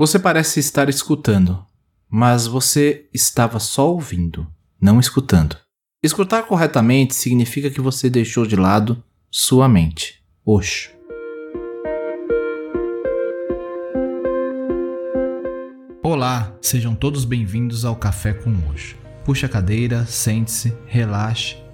Você parece estar escutando, mas você estava só ouvindo, não escutando. Escutar corretamente significa que você deixou de lado sua mente. Oxo. Olá, sejam todos bem-vindos ao Café com Oxo. Puxe a cadeira, sente-se, relaxe,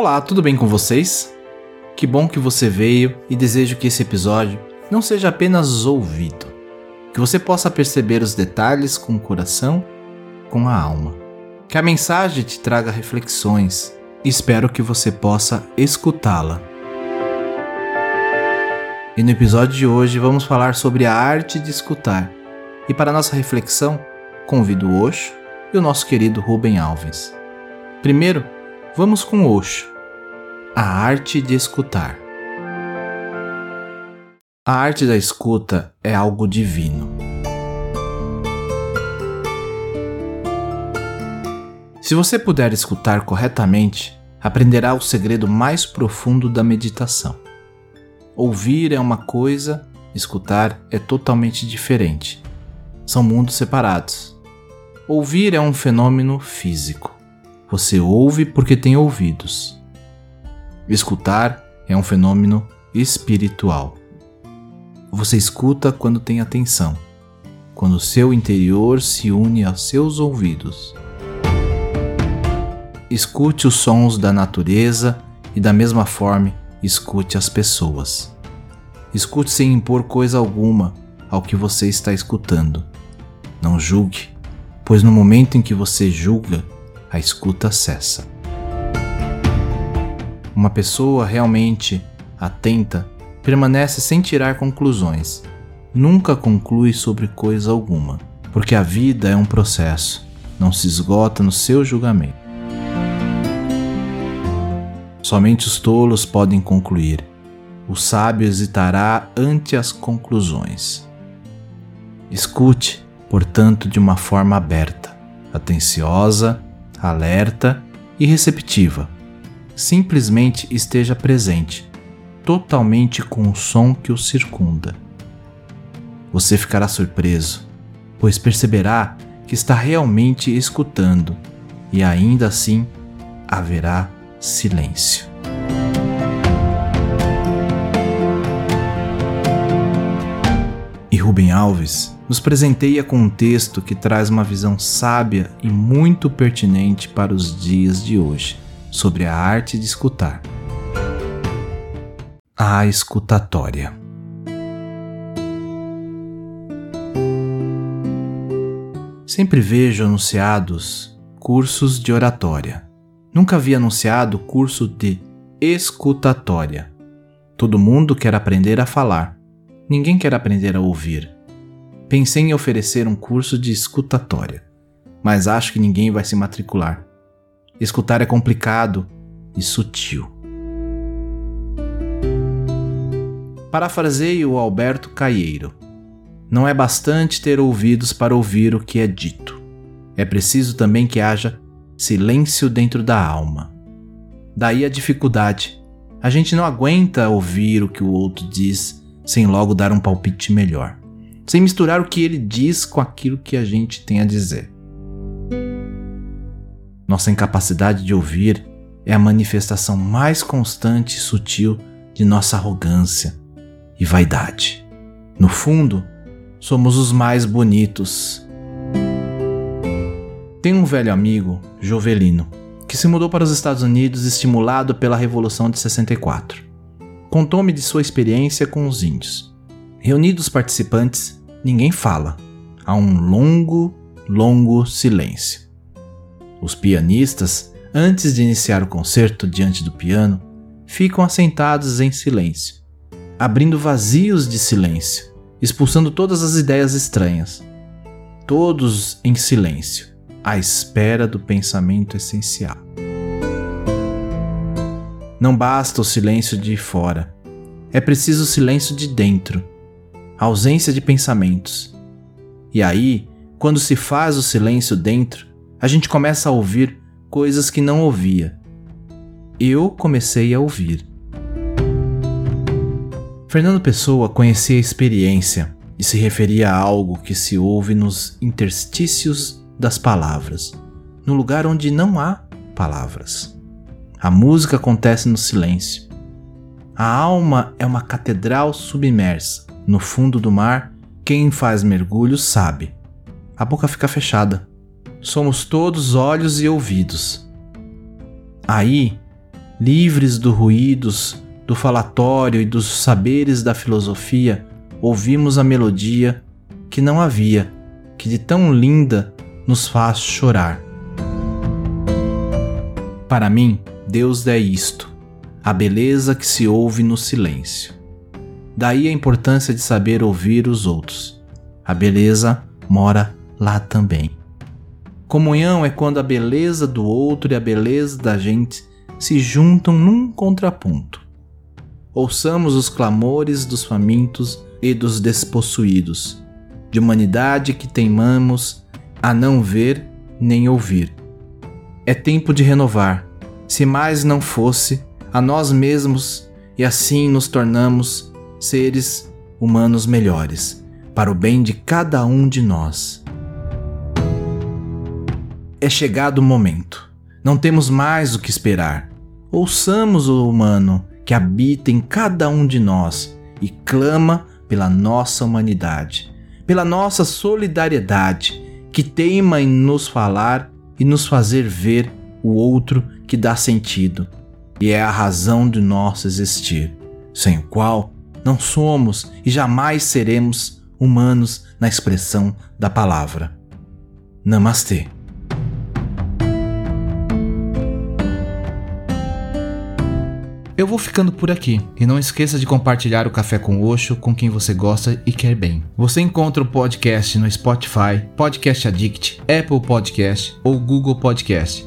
Olá, tudo bem com vocês? Que bom que você veio e desejo que esse episódio não seja apenas ouvido que você possa perceber os detalhes com o coração, com a alma. Que a mensagem te traga reflexões e espero que você possa escutá-la. E no episódio de hoje vamos falar sobre a arte de escutar. E para nossa reflexão, convido o Osho e o nosso querido Rubem Alves. Primeiro, vamos com Osho. A arte de escutar. A arte da escuta é algo divino. Se você puder escutar corretamente, aprenderá o segredo mais profundo da meditação. Ouvir é uma coisa, escutar é totalmente diferente. São mundos separados. Ouvir é um fenômeno físico. Você ouve porque tem ouvidos. Escutar é um fenômeno espiritual. Você escuta quando tem atenção, quando seu interior se une aos seus ouvidos. Escute os sons da natureza e, da mesma forma, escute as pessoas. Escute sem impor coisa alguma ao que você está escutando. Não julgue, pois no momento em que você julga, a escuta cessa. Uma pessoa realmente atenta permanece sem tirar conclusões. Nunca conclui sobre coisa alguma, porque a vida é um processo, não se esgota no seu julgamento. Somente os tolos podem concluir. O sábio hesitará ante as conclusões. Escute, portanto, de uma forma aberta, atenciosa, alerta e receptiva. Simplesmente esteja presente totalmente com o som que o circunda. Você ficará surpreso, pois perceberá que está realmente escutando e ainda assim haverá silêncio. E Rubem Alves nos presenteia com um texto que traz uma visão sábia e muito pertinente para os dias de hoje sobre a arte de escutar a escutatória. Sempre vejo anunciados cursos de oratória. Nunca vi anunciado curso de escutatória. Todo mundo quer aprender a falar. Ninguém quer aprender a ouvir. Pensei em oferecer um curso de escutatória, mas acho que ninguém vai se matricular. Escutar é complicado e sutil. Parafraseio Alberto Caieiro. Não é bastante ter ouvidos para ouvir o que é dito. É preciso também que haja silêncio dentro da alma. Daí a dificuldade. A gente não aguenta ouvir o que o outro diz sem logo dar um palpite melhor, sem misturar o que ele diz com aquilo que a gente tem a dizer. Nossa incapacidade de ouvir é a manifestação mais constante e sutil de nossa arrogância, e vaidade. No fundo, somos os mais bonitos. Tem um velho amigo, Jovelino, que se mudou para os Estados Unidos estimulado pela Revolução de 64. Contou-me de sua experiência com os índios. Reunidos os participantes, ninguém fala. Há um longo, longo silêncio. Os pianistas, antes de iniciar o concerto diante do piano, ficam assentados em silêncio abrindo vazios de silêncio, expulsando todas as ideias estranhas. Todos em silêncio, à espera do pensamento essencial. Não basta o silêncio de fora, é preciso o silêncio de dentro, ausência de pensamentos. E aí, quando se faz o silêncio dentro, a gente começa a ouvir coisas que não ouvia. Eu comecei a ouvir. Fernando Pessoa conhecia a experiência e se referia a algo que se ouve nos interstícios das palavras, no lugar onde não há palavras. A música acontece no silêncio. A alma é uma catedral submersa. No fundo do mar, quem faz mergulho sabe. A boca fica fechada. Somos todos olhos e ouvidos. Aí, livres dos ruídos, do falatório e dos saberes da filosofia, ouvimos a melodia que não havia, que de tão linda nos faz chorar. Para mim, Deus é isto, a beleza que se ouve no silêncio. Daí a importância de saber ouvir os outros. A beleza mora lá também. Comunhão é quando a beleza do outro e a beleza da gente se juntam num contraponto. Ouçamos os clamores dos famintos e dos despossuídos, de humanidade que teimamos a não ver nem ouvir. É tempo de renovar, se mais não fosse, a nós mesmos e assim nos tornamos seres humanos melhores, para o bem de cada um de nós. É chegado o momento. Não temos mais o que esperar. Ouçamos o humano que habita em cada um de nós e clama pela nossa humanidade, pela nossa solidariedade, que teima em nos falar e nos fazer ver o outro que dá sentido e é a razão de nosso existir, sem o qual não somos e jamais seremos humanos na expressão da palavra. Namastê. Eu vou ficando por aqui e não esqueça de compartilhar o Café com Oxo com quem você gosta e quer bem. Você encontra o podcast no Spotify, Podcast Addict, Apple Podcast ou Google Podcast.